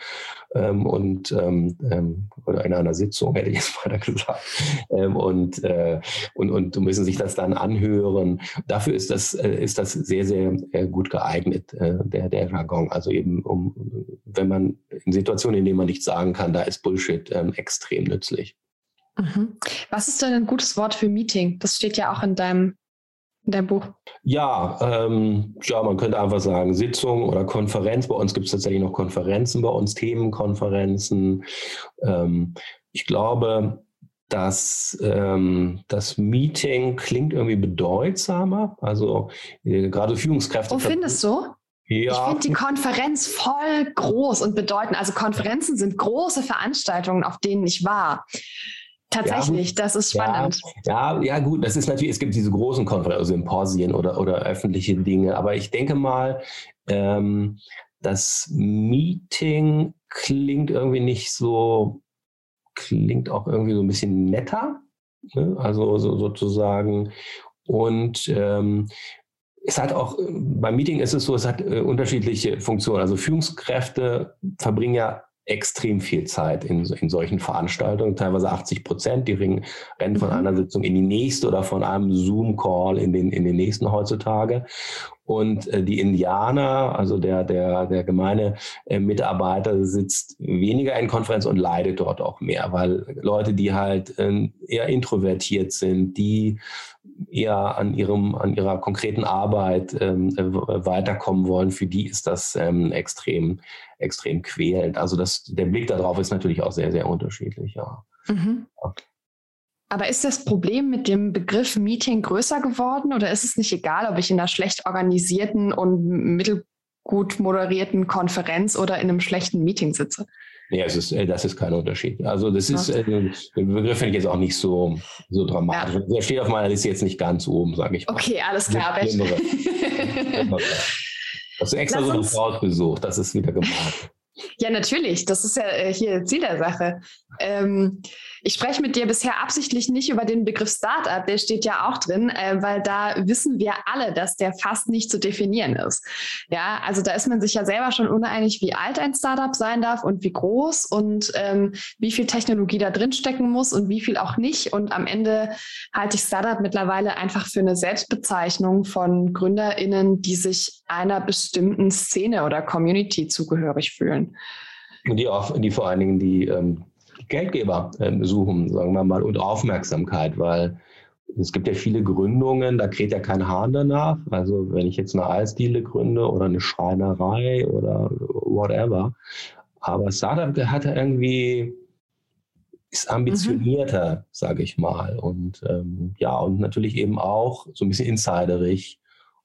ähm, und ähm, ähm, oder in einer Sitzung, hätte ich jetzt mal gesagt, ähm, und, äh, und, und müssen sich das dann anhören. Dafür ist das, äh, ist das sehr, sehr äh, gut geeignet, äh, der, der Jargon. Also eben, um, wenn man in Situationen, in denen man nichts sagen kann, da ist Bullshit ähm, extrem nützlich. Mhm. Was ist denn ein gutes Wort für Meeting? Das steht ja auch in deinem in deinem Buch? Ja, ähm, ja, man könnte einfach sagen Sitzung oder Konferenz. Bei uns gibt es tatsächlich noch Konferenzen, bei uns Themenkonferenzen. Ähm, ich glaube, dass ähm, das Meeting klingt irgendwie bedeutsamer. Also äh, gerade Führungskräfte. Wo findest du? Ja. Ich finde die Konferenz voll groß und bedeutend. Also Konferenzen sind große Veranstaltungen, auf denen ich war. Tatsächlich, ja, das ist spannend. Ja, ja, ja, gut, das ist natürlich, es gibt diese großen Konferenzen, also Symposien oder, oder öffentliche Dinge, aber ich denke mal, ähm, das Meeting klingt irgendwie nicht so, klingt auch irgendwie so ein bisschen netter, ne? also so, sozusagen. Und ähm, es hat auch, beim Meeting ist es so, es hat äh, unterschiedliche Funktionen. Also Führungskräfte verbringen ja extrem viel Zeit in, in solchen Veranstaltungen, teilweise 80 Prozent. Die rennen von mhm. einer Sitzung in die nächste oder von einem Zoom-Call in den, in den nächsten heutzutage. Und äh, die Indianer, also der, der, der gemeine äh, Mitarbeiter sitzt weniger in Konferenz und leidet dort auch mehr, weil Leute, die halt äh, eher introvertiert sind, die eher an ihrem, an ihrer konkreten Arbeit ähm, weiterkommen wollen, für die ist das ähm, extrem, extrem quälend. Also das, der Blick darauf ist natürlich auch sehr, sehr unterschiedlich, ja. Mhm. ja. Aber ist das Problem mit dem Begriff Meeting größer geworden oder ist es nicht egal, ob ich in einer schlecht organisierten und mittelgut moderierten Konferenz oder in einem schlechten Meeting sitze? Nee, es ist, äh, das ist kein Unterschied. Also das ist, äh, den Begriff finde ich jetzt auch nicht so, so dramatisch. Ja. Der steht auf meiner Liste jetzt nicht ganz oben, sage ich mal. Okay, alles klar. Hast du extra Lass so noch rausgesucht, das ist wieder gemacht. Ja, natürlich. Das ist ja äh, hier Ziel der Sache. Ähm, ich spreche mit dir bisher absichtlich nicht über den Begriff Startup, der steht ja auch drin, äh, weil da wissen wir alle, dass der fast nicht zu definieren ist. Ja, also da ist man sich ja selber schon uneinig, wie alt ein Startup sein darf und wie groß und ähm, wie viel Technologie da drin stecken muss und wie viel auch nicht. Und am Ende halte ich Startup mittlerweile einfach für eine Selbstbezeichnung von GründerInnen, die sich einer bestimmten Szene oder Community zugehörig fühlen. Die, auch, die vor allen Dingen die ähm, Geldgeber ähm, suchen, sagen wir mal, und Aufmerksamkeit, weil es gibt ja viele Gründungen, da kräht ja kein Hahn danach. Also wenn ich jetzt eine Eisdiele gründe oder eine Schreinerei oder whatever. Aber Startup hat irgendwie, ist ambitionierter, mhm. sage ich mal. Und ähm, ja, und natürlich eben auch so ein bisschen insiderig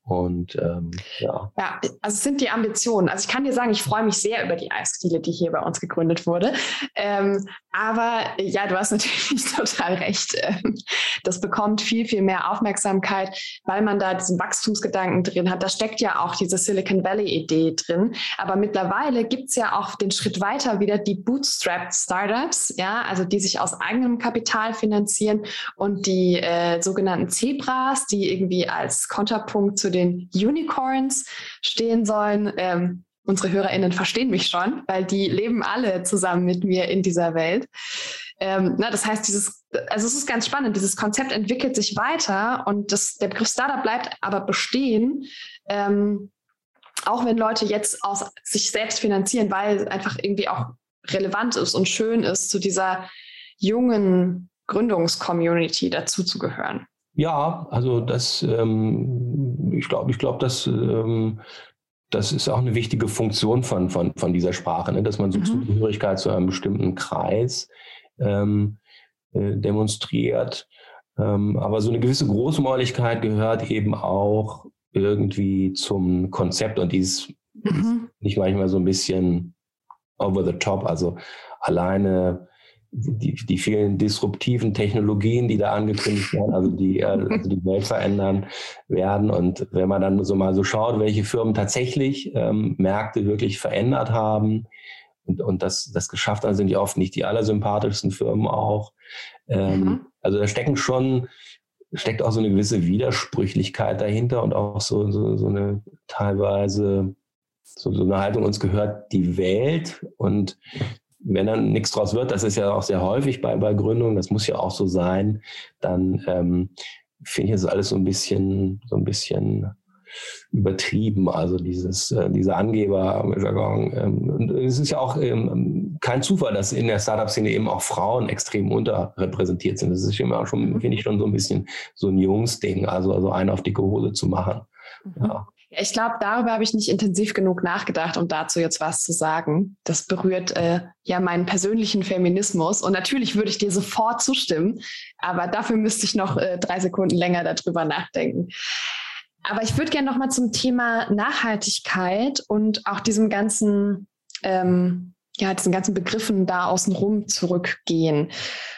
Und ähm, ja. Ja, also es sind die Ambitionen. Also ich kann dir sagen, ich freue mich sehr über die Eisdiele, die hier bei uns gegründet wurde. Ähm, aber ja, du hast natürlich total recht. Ähm, das bekommt viel, viel mehr Aufmerksamkeit, weil man da diesen Wachstumsgedanken drin hat. Da steckt ja auch diese Silicon Valley-Idee drin. Aber mittlerweile gibt es ja auch den Schritt weiter wieder die Bootstrapped Startups, ja, also die sich aus eigenem Kapital finanzieren und die äh, sogenannten Zebras, die irgendwie als Konterpunkt zu den Unicorns stehen sollen. Ähm, unsere HörerInnen verstehen mich schon, weil die leben alle zusammen mit mir in dieser Welt. Ähm, na, das heißt, dieses, also es ist ganz spannend, dieses Konzept entwickelt sich weiter und das, der Begriff Startup bleibt aber bestehen. Ähm, auch wenn Leute jetzt aus sich selbst finanzieren, weil es einfach irgendwie auch relevant ist und schön ist, zu dieser jungen Gründungscommunity dazuzugehören. Ja, also das, ähm, ich glaube, ich glaube, dass ähm, das ist auch eine wichtige Funktion von, von, von dieser Sprache, ne? dass man so mhm. Zugehörigkeit zu einem bestimmten Kreis ähm, äh, demonstriert. Ähm, aber so eine gewisse Großmäuligkeit gehört eben auch irgendwie zum Konzept und die ist mhm. nicht manchmal so ein bisschen over the top. Also alleine die, die vielen disruptiven Technologien, die da angekündigt werden, also die äh, also die Welt verändern werden. Und wenn man dann so mal so schaut, welche Firmen tatsächlich ähm, Märkte wirklich verändert haben und, und das, das geschafft haben, sind ja oft nicht die allersympathischsten Firmen auch. Ähm, mhm. Also da stecken schon, steckt auch so eine gewisse Widersprüchlichkeit dahinter und auch so, so, so eine teilweise so, so eine Haltung, uns gehört die Welt und wenn dann nichts draus wird, das ist ja auch sehr häufig bei, bei Gründungen, das muss ja auch so sein, dann ähm, finde ich es alles so ein bisschen, so ein bisschen übertrieben, also dieses, äh, dieser Angeber-Jargon. Ähm, und es ist ja auch ähm, kein Zufall, dass in der Startup-Szene eben auch Frauen extrem unterrepräsentiert sind. Das ist immer schon, finde ich, schon so ein bisschen so ein Jungsding, also, also eine auf dicke Hose zu machen. Mhm. Ja. Ich glaube, darüber habe ich nicht intensiv genug nachgedacht, um dazu jetzt was zu sagen. Das berührt äh, ja meinen persönlichen Feminismus. Und natürlich würde ich dir sofort zustimmen, aber dafür müsste ich noch äh, drei Sekunden länger darüber nachdenken. Aber ich würde gerne noch mal zum Thema Nachhaltigkeit und auch diesem ganzen ähm, ja, diesen ganzen Begriffen da außenrum zurückgehen.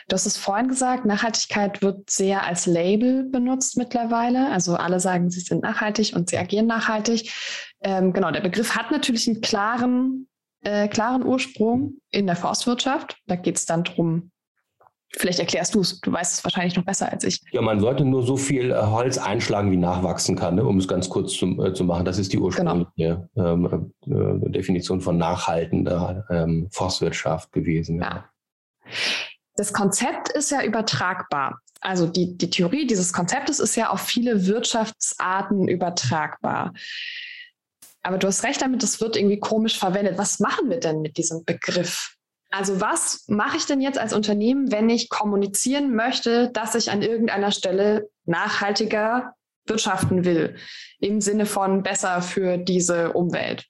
Du hast es vorhin gesagt, Nachhaltigkeit wird sehr als Label benutzt mittlerweile. Also alle sagen, sie sind nachhaltig und sie agieren nachhaltig. Ähm, genau, der Begriff hat natürlich einen klaren, äh, klaren Ursprung in der Forstwirtschaft. Da geht es dann darum, Vielleicht erklärst du es, du weißt es wahrscheinlich noch besser als ich. Ja, man sollte nur so viel äh, Holz einschlagen, wie nachwachsen kann, ne, um es ganz kurz zu, äh, zu machen. Das ist die ursprüngliche genau. ähm, äh, Definition von nachhaltender ähm, Forstwirtschaft gewesen. Ja. ja. Das Konzept ist ja übertragbar. Also die, die Theorie dieses Konzeptes ist ja auf viele Wirtschaftsarten übertragbar. Aber du hast recht damit, das wird irgendwie komisch verwendet. Was machen wir denn mit diesem Begriff? Also was mache ich denn jetzt als Unternehmen, wenn ich kommunizieren möchte, dass ich an irgendeiner Stelle nachhaltiger wirtschaften will, im Sinne von besser für diese Umwelt?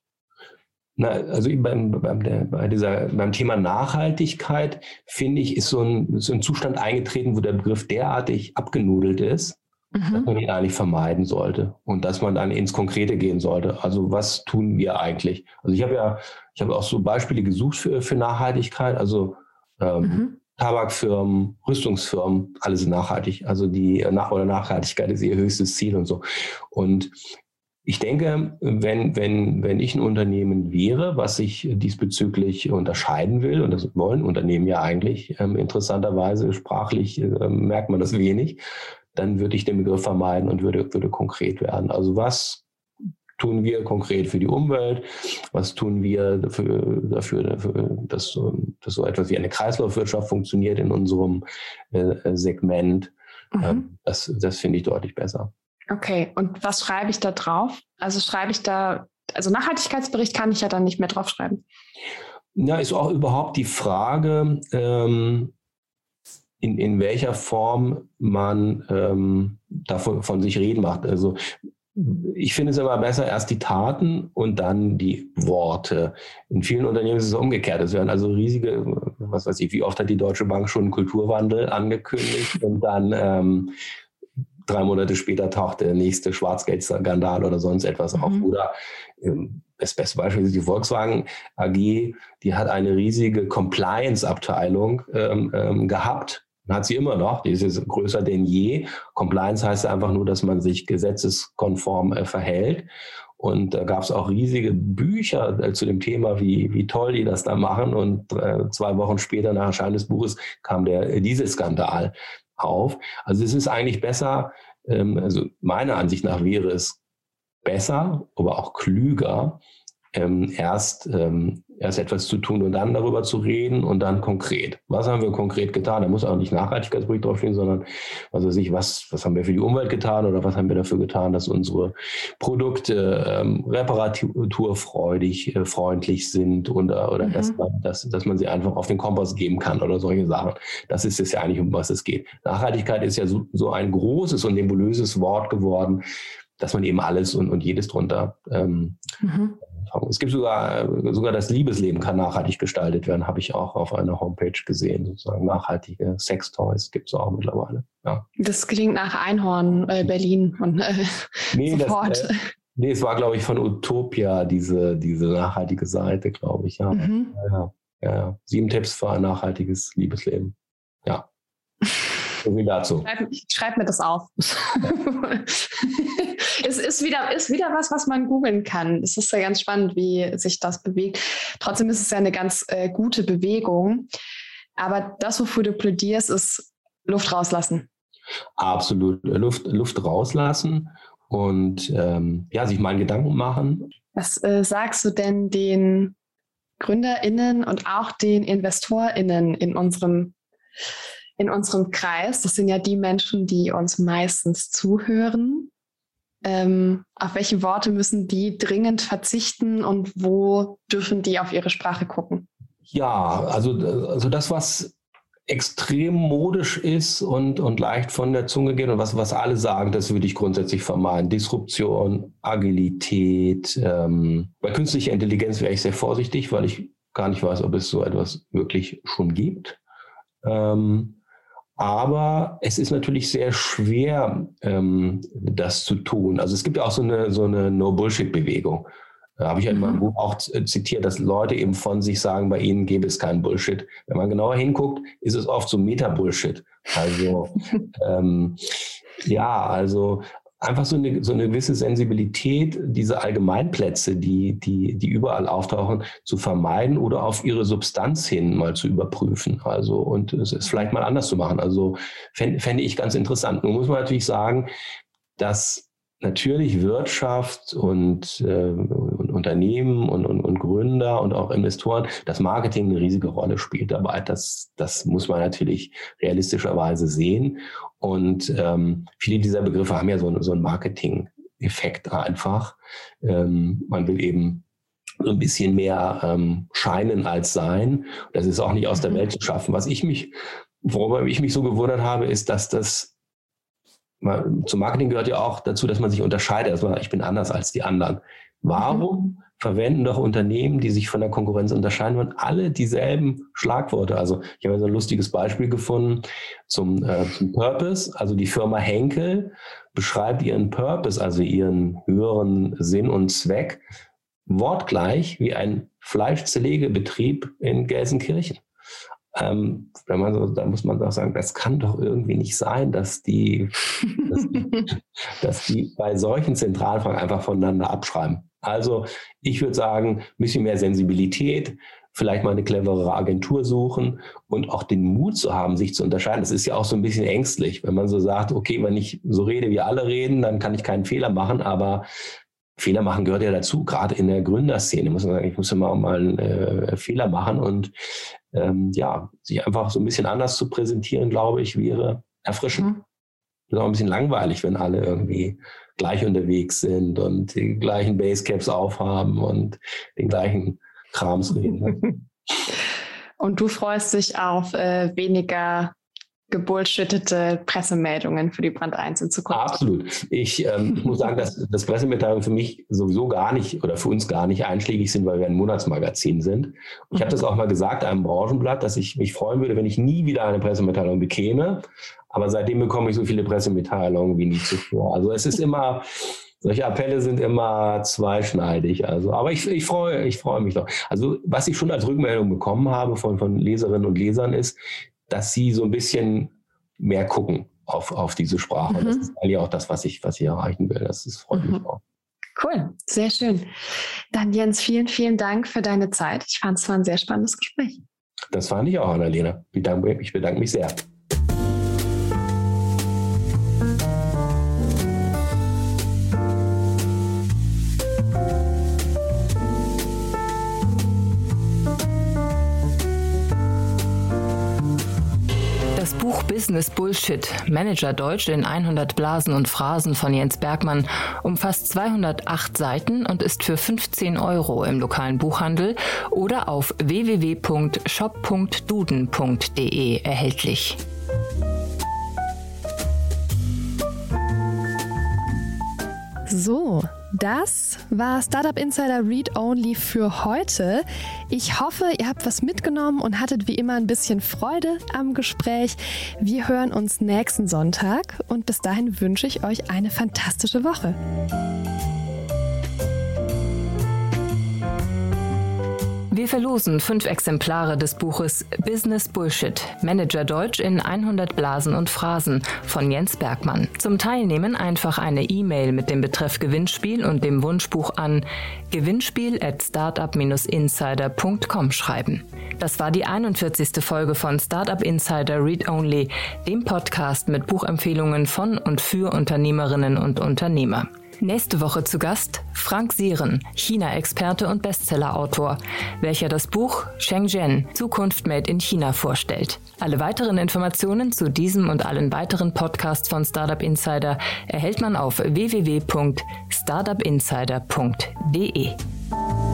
Na, also beim, beim, der, bei dieser, beim Thema Nachhaltigkeit, finde ich, ist so ein, so ein Zustand eingetreten, wo der Begriff derartig abgenudelt ist, mhm. dass man ihn eigentlich vermeiden sollte und dass man dann ins Konkrete gehen sollte. Also was tun wir eigentlich? Also ich habe ja, ich habe auch so Beispiele gesucht für, für Nachhaltigkeit. Also ähm, mhm. Tabakfirmen, Rüstungsfirmen, alle sind nachhaltig. Also die Nach oder Nachhaltigkeit ist ihr höchstes Ziel und so. Und ich denke, wenn, wenn, wenn ich ein Unternehmen wäre, was sich diesbezüglich unterscheiden will, und das wollen Unternehmen ja eigentlich, ähm, interessanterweise sprachlich äh, merkt man das wenig, dann würde ich den Begriff vermeiden und würde, würde konkret werden. Also was tun wir konkret für die Umwelt? Was tun wir dafür, dafür, dafür dass, dass so etwas wie eine Kreislaufwirtschaft funktioniert in unserem äh, Segment? Mhm. Ähm, das, das finde ich deutlich besser. Okay, und was schreibe ich da drauf? Also schreibe ich da, also Nachhaltigkeitsbericht kann ich ja dann nicht mehr draufschreiben. Ja, ist auch überhaupt die Frage, ähm, in, in welcher Form man ähm, davon von sich reden macht. Also ich finde es immer besser, erst die Taten und dann die Worte. In vielen Unternehmen ist es umgekehrt. Es werden also riesige, was weiß ich, wie oft hat die Deutsche Bank schon einen Kulturwandel angekündigt und dann ähm, drei Monate später taucht der nächste Schwarzgeldskandal oder sonst etwas mhm. auf. Oder ähm, das beste Beispiel ist die Volkswagen AG, die hat eine riesige Compliance-Abteilung ähm, ähm, gehabt, hat sie immer noch, die ist jetzt größer denn je. Compliance heißt einfach nur, dass man sich gesetzeskonform äh, verhält. Und da gab es auch riesige Bücher äh, zu dem Thema, wie, wie toll die das da machen. Und äh, zwei Wochen später nach Erscheinen des Buches kam der äh, Dieselskandal auf. Also es ist eigentlich besser, ähm, also meiner Ansicht nach wäre es besser, aber auch klüger, ähm, erst ähm, erst etwas zu tun und dann darüber zu reden und dann konkret. Was haben wir konkret getan? Da muss auch nicht Nachhaltigkeitsbericht draufstehen, sondern was weiß ich, was, was haben wir für die Umwelt getan oder was haben wir dafür getan, dass unsere Produkte ähm, reparaturfreudig, äh, freundlich sind und, oder mhm. dass, man, dass, dass man sie einfach auf den Kompost geben kann oder solche Sachen. Das ist es ja eigentlich, um was es geht. Nachhaltigkeit ist ja so, so ein großes und nebulöses Wort geworden, dass man eben alles und, und jedes drunter ähm, mhm. Es gibt sogar, sogar das Liebesleben kann nachhaltig gestaltet werden, habe ich auch auf einer Homepage gesehen. Sozusagen nachhaltige Sextoys gibt es auch mittlerweile. Ja. Das klingt nach Einhorn äh, Berlin und äh, nee, sofort. Das, äh, nee, es war, glaube ich, von Utopia, diese, diese nachhaltige Seite, glaube ich. Ja. Mhm. Ja, ja, ja. Sieben Tipps für ein nachhaltiges Liebesleben. Ja. So viel dazu. Schreib, schreib mir das auf. es ist wieder, ist wieder was, was man googeln kann. Es ist ja ganz spannend, wie sich das bewegt. Trotzdem ist es ja eine ganz äh, gute Bewegung. Aber das, wofür du plädierst, ist Luft rauslassen. Absolut. Luft, Luft rauslassen und ähm, ja, sich mal Gedanken machen. Was äh, sagst du denn den GründerInnen und auch den InvestorInnen in unserem in unserem Kreis, das sind ja die Menschen, die uns meistens zuhören. Ähm, auf welche Worte müssen die dringend verzichten und wo dürfen die auf ihre Sprache gucken? Ja, also, also das, was extrem modisch ist und, und leicht von der Zunge geht und was, was alle sagen, das würde ich grundsätzlich vermeiden. Disruption, Agilität. Ähm, bei künstlicher Intelligenz wäre ich sehr vorsichtig, weil ich gar nicht weiß, ob es so etwas wirklich schon gibt. Ähm, aber es ist natürlich sehr schwer, ähm, das zu tun. Also es gibt ja auch so eine, so eine No-Bullshit-Bewegung. Da habe ich ja in meinem mhm. Buch auch zitiert, dass Leute eben von sich sagen, bei ihnen gäbe es keinen Bullshit. Wenn man genauer hinguckt, ist es oft so Meta-Bullshit. Also ähm, ja, also einfach so eine, so eine gewisse Sensibilität, diese Allgemeinplätze, die, die, die überall auftauchen, zu vermeiden oder auf ihre Substanz hin mal zu überprüfen. Also und es ist vielleicht mal anders zu machen. Also fände fänd ich ganz interessant. Nun muss man natürlich sagen, dass natürlich Wirtschaft und, äh, und Unternehmen und, und, und, Gründer und auch Investoren, das Marketing eine riesige Rolle spielt dabei. Das, das muss man natürlich realistischerweise sehen. Und ähm, viele dieser Begriffe haben ja so, so einen Marketing-Effekt einfach. Ähm, man will eben so ein bisschen mehr ähm, scheinen als sein. Das ist auch nicht aus der mhm. Welt zu schaffen. Was ich mich, worüber ich mich so gewundert habe, ist, dass das zum Marketing gehört ja auch dazu, dass man sich unterscheidet. Also ich bin anders als die anderen. Warum mhm. verwenden doch Unternehmen, die sich von der Konkurrenz unterscheiden wollen, alle dieselben Schlagworte? Also ich habe so ein lustiges Beispiel gefunden zum, äh, zum Purpose. Also die Firma Henkel beschreibt ihren Purpose, also ihren höheren Sinn und Zweck, wortgleich wie ein Fleischzerlegebetrieb in Gelsenkirchen. Ähm, wenn man so, da muss man doch sagen, das kann doch irgendwie nicht sein, dass die, dass die, dass die bei solchen Zentralfragen einfach voneinander abschreiben. Also ich würde sagen, ein bisschen mehr Sensibilität, vielleicht mal eine cleverere Agentur suchen und auch den Mut zu haben, sich zu unterscheiden. Das ist ja auch so ein bisschen ängstlich, wenn man so sagt, okay, wenn ich so rede, wie alle reden, dann kann ich keinen Fehler machen, aber Fehler machen gehört ja dazu, gerade in der Gründerszene. Muss man sagen, ich muss immer auch mal einen äh, Fehler machen und ähm, ja, sich einfach so ein bisschen anders zu präsentieren, glaube ich, wäre erfrischend. Mhm. Ist auch ein bisschen langweilig, wenn alle irgendwie gleich unterwegs sind und die gleichen Basecaps aufhaben und den gleichen Krams reden. Ne? Und du freust dich auf äh, weniger gebullshittete Pressemeldungen für die Brand 1 in Zukunft. Absolut. Ich, ähm, muss sagen, dass, dass Pressemitteilungen für mich sowieso gar nicht oder für uns gar nicht einschlägig sind, weil wir ein Monatsmagazin sind. Und ich mhm. habe das auch mal gesagt einem Branchenblatt, dass ich mich freuen würde, wenn ich nie wieder eine Pressemitteilung bekäme. Aber seitdem bekomme ich so viele Pressemitteilungen wie nie zuvor. Also es ist immer, solche Appelle sind immer zweischneidig. Also, aber ich, ich freue, ich freue mich doch. Also, was ich schon als Rückmeldung bekommen habe von, von Leserinnen und Lesern ist, dass sie so ein bisschen mehr gucken auf, auf diese Sprache. Mhm. Das ist eigentlich auch das, was ich, was ich erreichen will. Das ist, freut mhm. mich auch. Cool, sehr schön. Dann Jens, vielen, vielen Dank für deine Zeit. Ich fand es war ein sehr spannendes Gespräch. Das fand ich auch, Annalena. Ich bedanke, ich bedanke mich sehr. Business Bullshit, Manager Deutsch in 100 Blasen und Phrasen von Jens Bergmann, umfasst 208 Seiten und ist für 15 Euro im lokalen Buchhandel oder auf www.shop.duden.de erhältlich. So, das war Startup Insider Read Only für heute. Ich hoffe, ihr habt was mitgenommen und hattet wie immer ein bisschen Freude am Gespräch. Wir hören uns nächsten Sonntag und bis dahin wünsche ich euch eine fantastische Woche. Wir verlosen fünf Exemplare des Buches Business Bullshit, Manager Deutsch in 100 Blasen und Phrasen von Jens Bergmann. Zum Teilnehmen einfach eine E-Mail mit dem Betreff Gewinnspiel und dem Wunschbuch an gewinnspiel at startup-insider.com schreiben. Das war die 41. Folge von Startup Insider Read Only, dem Podcast mit Buchempfehlungen von und für Unternehmerinnen und Unternehmer. Nächste Woche zu Gast Frank Sieren, China-Experte und Bestsellerautor, welcher das Buch Shenzhen Zukunft Made in China vorstellt. Alle weiteren Informationen zu diesem und allen weiteren Podcasts von Startup Insider erhält man auf www.startupinsider.de.